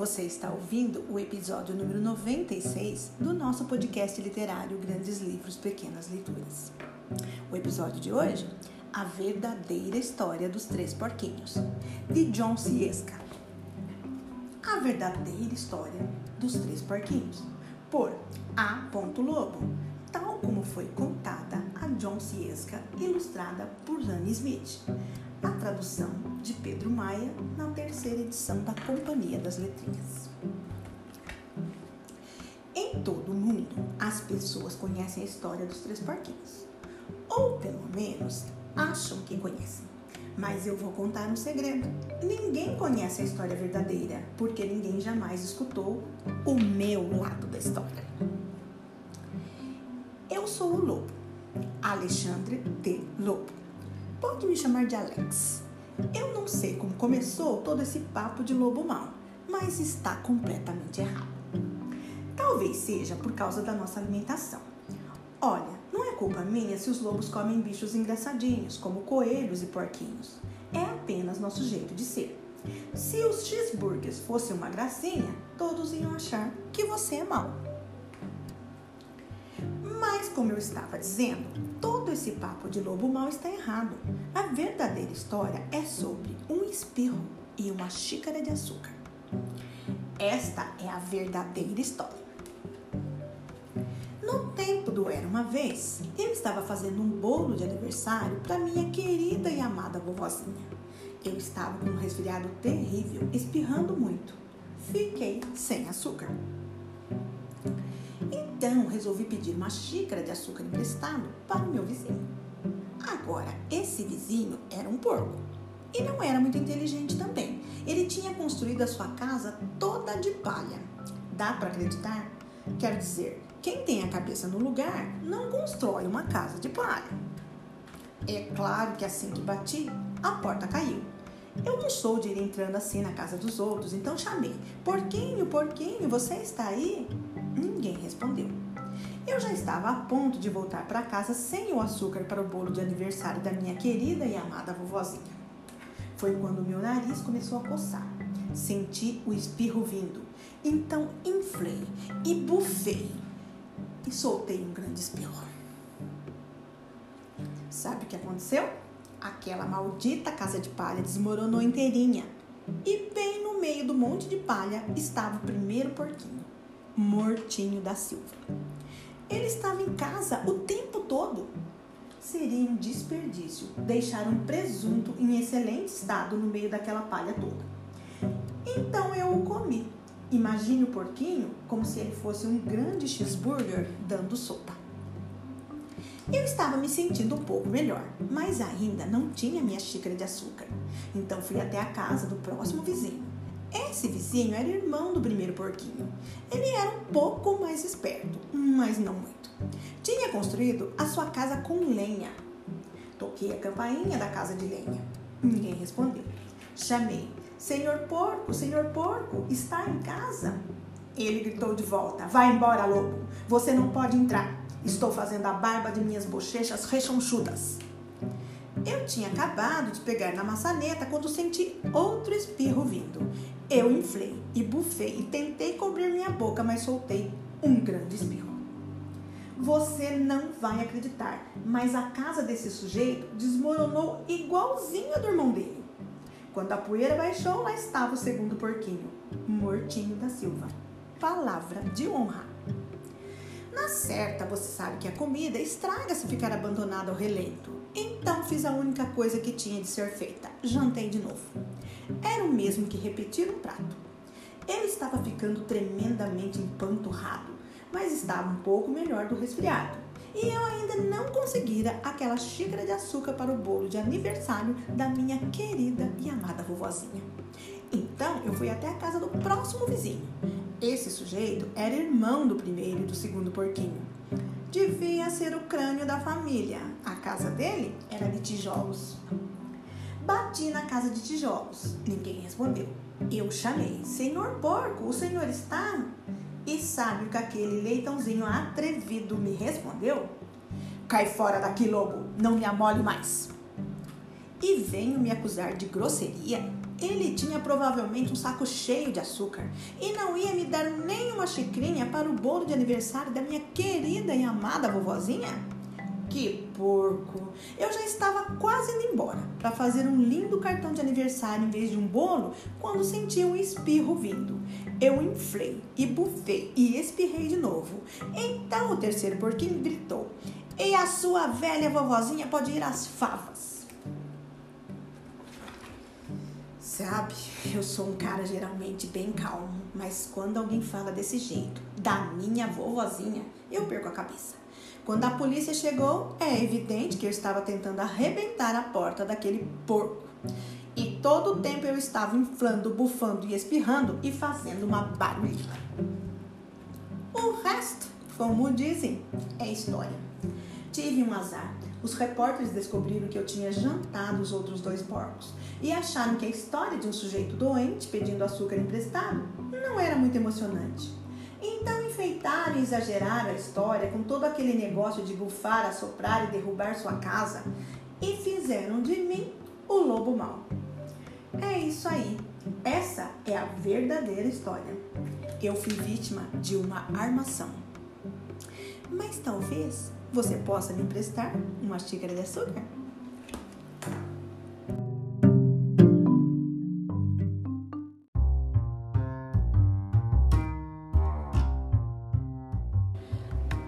Você está ouvindo o episódio número 96 do nosso podcast literário Grandes Livros, Pequenas Leituras. O episódio de hoje, A Verdadeira História dos Três Porquinhos, de John Ciesca. A Verdadeira História dos Três Porquinhos, por A. Lobo, tal como foi contada a John Ciesca, ilustrada por Anne Smith a tradução de Pedro Maia na terceira edição da Companhia das Letrinhas. Em todo o mundo, as pessoas conhecem a história dos três porquinhos, ou pelo menos acham que conhecem. Mas eu vou contar um segredo. Ninguém conhece a história verdadeira, porque ninguém jamais escutou o meu lado da história. Eu sou o Lobo, Alexandre de Lobo Pode me chamar de Alex. Eu não sei como começou todo esse papo de lobo mau, mas está completamente errado. Talvez seja por causa da nossa alimentação. Olha, não é culpa minha se os lobos comem bichos engraçadinhos, como coelhos e porquinhos. É apenas nosso jeito de ser. Se os cheeseburgers fossem uma gracinha, todos iam achar que você é mau. Mas, como eu estava dizendo, todo esse papo de lobo mau está errado. A verdadeira história é sobre um espirro e uma xícara de açúcar. Esta é a verdadeira história. No tempo do Era uma Vez, eu estava fazendo um bolo de aniversário para minha querida e amada vovozinha. Eu estava com um resfriado terrível, espirrando muito. Fiquei sem açúcar. Então resolvi pedir uma xícara de açúcar emprestado para o meu vizinho. Agora, esse vizinho era um porco e não era muito inteligente também. Ele tinha construído a sua casa toda de palha. Dá para acreditar? Quer dizer, quem tem a cabeça no lugar não constrói uma casa de palha. É claro que assim que bati, a porta caiu. Eu não sou de ir entrando assim na casa dos outros, então chamei: Porquinho, porquinho, você está aí? Ninguém respondeu. Eu já estava a ponto de voltar para casa sem o açúcar para o bolo de aniversário da minha querida e amada vovozinha. Foi quando meu nariz começou a coçar. Senti o espirro vindo. Então inflei e bufei e soltei um grande espirro. Sabe o que aconteceu? Aquela maldita casa de palha desmoronou inteirinha. E bem no meio do monte de palha estava o primeiro porquinho, Mortinho da Silva. Ele estava em casa o tempo todo. Seria um desperdício deixar um presunto em excelente estado no meio daquela palha toda. Então eu o comi. Imagine o porquinho como se ele fosse um grande cheeseburger dando sopa. Eu estava me sentindo um pouco melhor, mas ainda não tinha minha xícara de açúcar. Então fui até a casa do próximo vizinho. Esse vizinho era irmão do primeiro porquinho. Ele era um pouco mais esperto, mas não muito. Tinha construído a sua casa com lenha. Toquei a campainha da casa de lenha. Ninguém respondeu. Chamei: Senhor porco, senhor porco, está em casa? Ele gritou de volta: Vai embora, lobo. Você não pode entrar. Estou fazendo a barba de minhas bochechas rechonchudas. Eu tinha acabado de pegar na maçaneta quando senti outro espirro vindo. Eu inflei e bufei e tentei cobrir minha boca, mas soltei um grande espirro. Você não vai acreditar, mas a casa desse sujeito desmoronou igualzinho a do irmão dele. Quando a poeira baixou, lá estava o segundo porquinho, Mortinho da Silva. Palavra de honra. Na certa, você sabe que a comida estraga se ficar abandonada ao relento. Então fiz a única coisa que tinha de ser feita: jantei de novo. Era o mesmo que repetir um prato. Eu estava ficando tremendamente empanturrado, mas estava um pouco melhor do resfriado. E eu ainda não conseguira aquela xícara de açúcar para o bolo de aniversário da minha querida e amada vovozinha. Então eu fui até a casa do próximo vizinho. Esse sujeito era irmão do primeiro e do segundo porquinho. Devia ser o crânio da família. A casa dele era de tijolos. Bati na casa de tijolos. Ninguém respondeu. Eu chamei: Senhor porco, o senhor está? E sabe o que aquele leitãozinho atrevido me respondeu? Cai fora daqui, lobo, não me amole mais. E venho me acusar de grosseria? Ele tinha provavelmente um saco cheio de açúcar e não ia me dar nem uma xicrinha para o bolo de aniversário da minha querida e amada vovozinha? Que porco! Eu já estava quase indo embora para fazer um lindo cartão de aniversário em vez de um bolo quando senti um espirro vindo. Eu inflei e bufei e espirrei de novo. Então o terceiro porquinho gritou: E a sua velha vovozinha pode ir às favas. Sabe, eu sou um cara geralmente bem calmo, mas quando alguém fala desse jeito, da minha vovozinha, eu perco a cabeça. Quando a polícia chegou, é evidente que eu estava tentando arrebentar a porta daquele porco. E todo o tempo eu estava inflando, bufando e espirrando e fazendo uma barulha. O resto, como dizem, é história. Tive um azar. Os repórteres descobriram que eu tinha jantado os outros dois porcos e acharam que a história de um sujeito doente pedindo açúcar emprestado não era muito emocionante. Então enfeitaram e exageraram a história com todo aquele negócio de bufar, assoprar e derrubar sua casa e fizeram de mim o lobo mau. É isso aí. Essa é a verdadeira história. Eu fui vítima de uma armação. Mas talvez você possa me emprestar uma xícara de açúcar?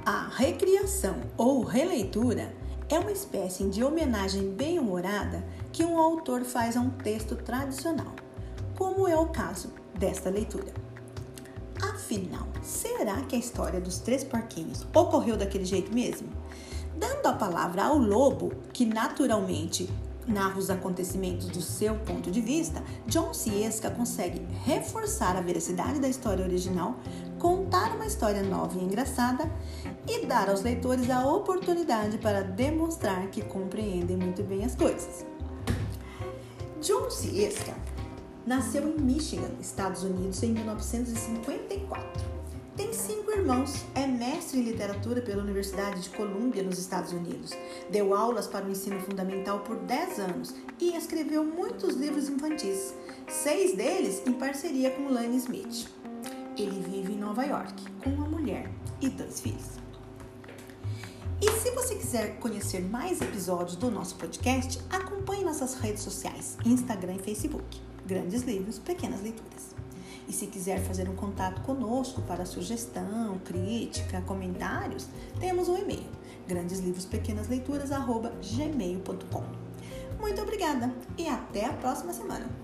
A recriação ou releitura é uma espécie de homenagem bem-humorada que um autor faz a um texto tradicional, como é o caso desta leitura. Afinal, será que a história dos três porquinhos ocorreu daquele jeito mesmo? Dando a palavra ao lobo, que naturalmente narra os acontecimentos do seu ponto de vista, John Ciesca consegue reforçar a veracidade da história original, contar uma história nova e engraçada e dar aos leitores a oportunidade para demonstrar que compreendem muito bem as coisas. John Ciesca nasceu em Michigan, Estados Unidos, em 1954. Tem cinco irmãos, é mestre em literatura pela Universidade de Columbia, nos Estados Unidos. Deu aulas para o ensino fundamental por 10 anos e escreveu muitos livros infantis, seis deles em parceria com Lane Smith. Ele vive em Nova York com uma mulher e dois filhos. E se você quiser conhecer mais episódios do nosso podcast, acompanhe nossas redes sociais, Instagram e Facebook. Grandes livros, pequenas leituras. E se quiser fazer um contato conosco para sugestão, crítica, comentários, temos um e-mail: grandeslivrospequenasleituras@gmail.com. Muito obrigada e até a próxima semana.